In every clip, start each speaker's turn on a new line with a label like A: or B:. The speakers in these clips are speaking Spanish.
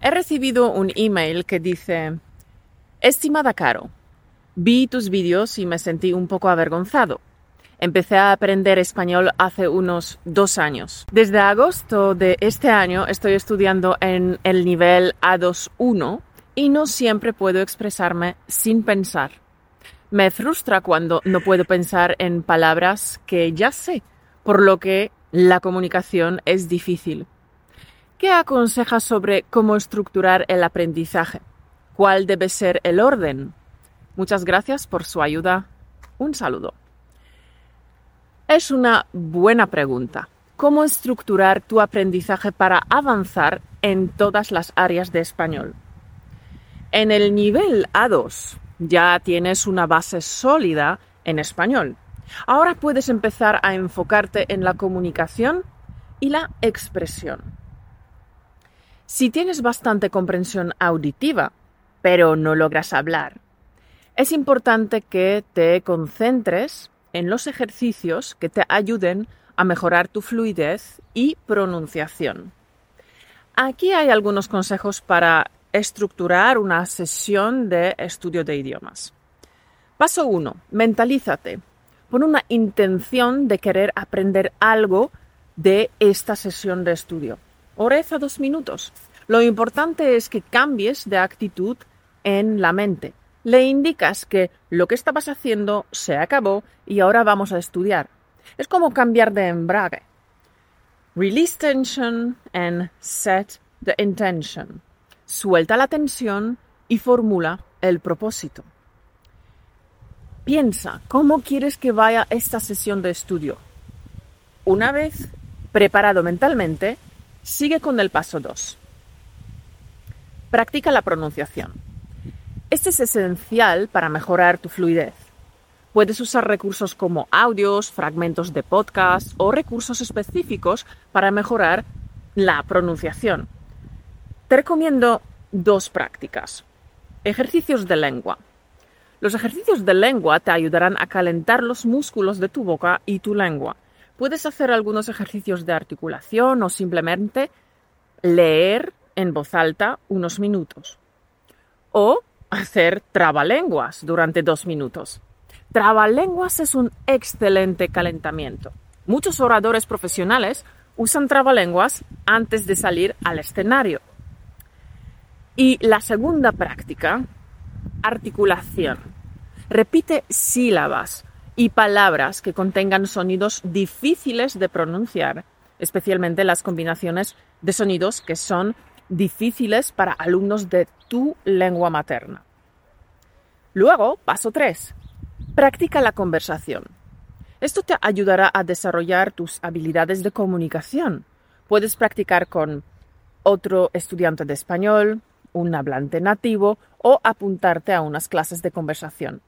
A: He recibido un email que dice, Estimada Caro, vi tus vídeos y me sentí un poco avergonzado. Empecé a aprender español hace unos dos años. Desde agosto de este año estoy estudiando en el nivel A21 y no siempre puedo expresarme sin pensar. Me frustra cuando no puedo pensar en palabras que ya sé, por lo que la comunicación es difícil. ¿Qué aconsejas sobre cómo estructurar el aprendizaje? ¿Cuál debe ser el orden? Muchas gracias por su ayuda. Un saludo. Es una buena pregunta. ¿Cómo estructurar tu aprendizaje para avanzar en todas las áreas de español? En el nivel A2 ya tienes una base sólida en español. Ahora puedes empezar a enfocarte en la comunicación y la expresión. Si tienes bastante comprensión auditiva, pero no logras hablar, es importante que te concentres en los ejercicios que te ayuden a mejorar tu fluidez y pronunciación. Aquí hay algunos consejos para estructurar una sesión de estudio de idiomas. Paso 1. Mentalízate. Pon una intención de querer aprender algo de esta sesión de estudio o reza dos minutos. Lo importante es que cambies de actitud en la mente. Le indicas que lo que estabas haciendo se acabó y ahora vamos a estudiar. Es como cambiar de embrague. Release tension and set the intention. Suelta la tensión y formula el propósito. Piensa, ¿cómo quieres que vaya esta sesión de estudio? Una vez preparado mentalmente, Sigue con el paso 2. Practica la pronunciación. Este es esencial para mejorar tu fluidez. Puedes usar recursos como audios, fragmentos de podcast o recursos específicos para mejorar la pronunciación. Te recomiendo dos prácticas. Ejercicios de lengua. Los ejercicios de lengua te ayudarán a calentar los músculos de tu boca y tu lengua Puedes hacer algunos ejercicios de articulación o simplemente leer en voz alta unos minutos. O hacer trabalenguas durante dos minutos. Trabalenguas es un excelente calentamiento. Muchos oradores profesionales usan trabalenguas antes de salir al escenario. Y la segunda práctica, articulación. Repite sílabas y palabras que contengan sonidos difíciles de pronunciar, especialmente las combinaciones de sonidos que son difíciles para alumnos de tu lengua materna. Luego, paso 3. Practica la conversación. Esto te ayudará a desarrollar tus habilidades de comunicación. Puedes practicar con otro estudiante de español, un hablante nativo o apuntarte a unas clases de conversación.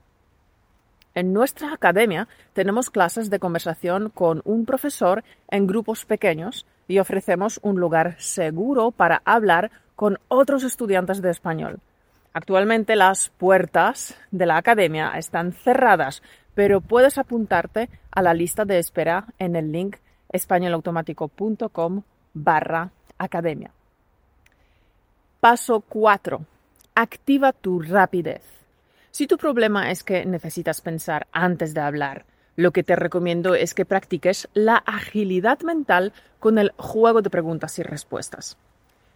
A: En nuestra academia tenemos clases de conversación con un profesor en grupos pequeños y ofrecemos un lugar seguro para hablar con otros estudiantes de español. Actualmente las puertas de la academia están cerradas, pero puedes apuntarte a la lista de espera en el link españolautomático.com barra academia. Paso 4. Activa tu rapidez. Si tu problema es que necesitas pensar antes de hablar, lo que te recomiendo es que practiques la agilidad mental con el juego de preguntas y respuestas.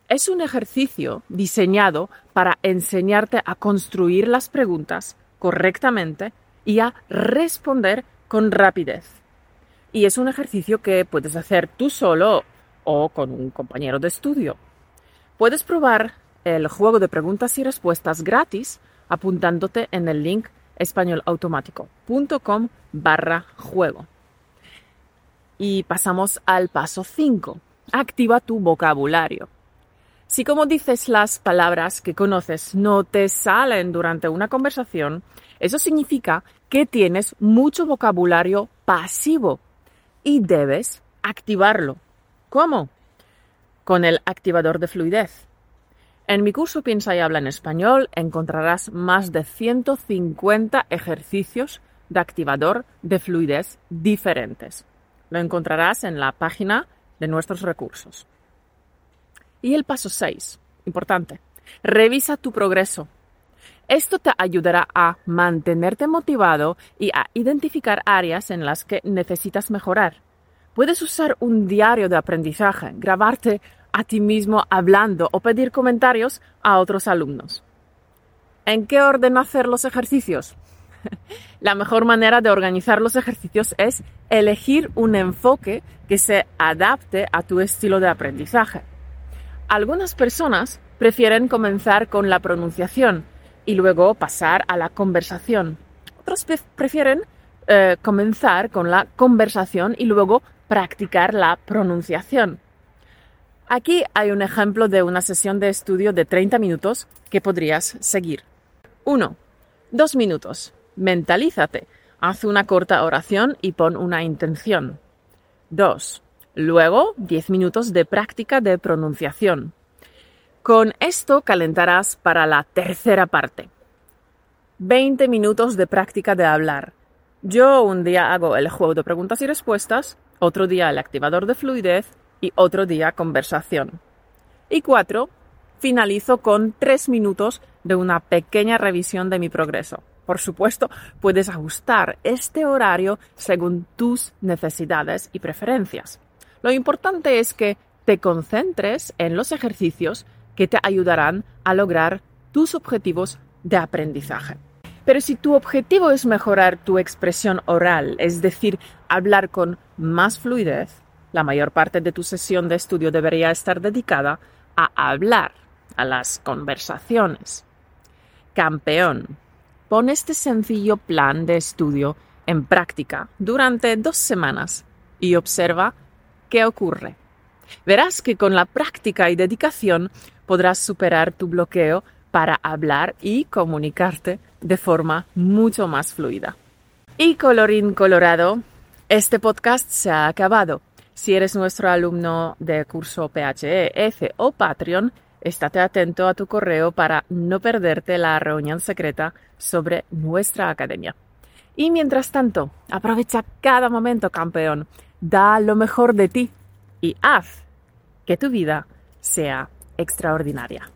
A: Es un ejercicio diseñado para enseñarte a construir las preguntas correctamente y a responder con rapidez. Y es un ejercicio que puedes hacer tú solo o con un compañero de estudio. Puedes probar el juego de preguntas y respuestas gratis apuntándote en el link españolautomático.com barra juego. Y pasamos al paso 5. Activa tu vocabulario. Si como dices las palabras que conoces no te salen durante una conversación, eso significa que tienes mucho vocabulario pasivo y debes activarlo. ¿Cómo? Con el activador de fluidez. En mi curso Piensa y habla en español encontrarás más de 150 ejercicios de activador de fluidez diferentes. Lo encontrarás en la página de nuestros recursos. Y el paso 6. importante. Revisa tu progreso. Esto te ayudará a mantenerte motivado y a identificar áreas en las que necesitas mejorar. Puedes usar un diario de aprendizaje, grabarte a ti mismo hablando o pedir comentarios a otros alumnos. ¿En qué orden hacer los ejercicios? La mejor manera de organizar los ejercicios es elegir un enfoque que se adapte a tu estilo de aprendizaje. Algunas personas prefieren comenzar con la pronunciación y luego pasar a la conversación. Otros prefieren eh, comenzar con la conversación y luego practicar la pronunciación. Aquí hay un ejemplo de una sesión de estudio de 30 minutos que podrías seguir. 1. Dos minutos. Mentalízate. Haz una corta oración y pon una intención. 2. Luego, 10 minutos de práctica de pronunciación. Con esto calentarás para la tercera parte. 20 minutos de práctica de hablar. Yo un día hago el juego de preguntas y respuestas, otro día el activador de fluidez y otro día conversación. Y 4. Finalizo con 3 minutos de una pequeña revisión de mi progreso. Por supuesto, puedes ajustar este horario según tus necesidades y preferencias. Lo importante es que te concentres en los ejercicios que te ayudarán a lograr tus objetivos de aprendizaje. Pero si tu objetivo es mejorar tu expresión oral, es decir, hablar con más fluidez, la mayor parte de tu sesión de estudio debería estar dedicada a hablar, a las conversaciones. Campeón, pon este sencillo plan de estudio en práctica durante dos semanas y observa qué ocurre. Verás que con la práctica y dedicación podrás superar tu bloqueo para hablar y comunicarte de forma mucho más fluida. Y colorín colorado, este podcast se ha acabado. Si eres nuestro alumno de curso PHE, o Patreon, estate atento a tu correo para no perderte la reunión secreta sobre nuestra academia. Y mientras tanto, aprovecha cada momento, campeón. Da lo mejor de ti y haz que tu vida sea extraordinaria.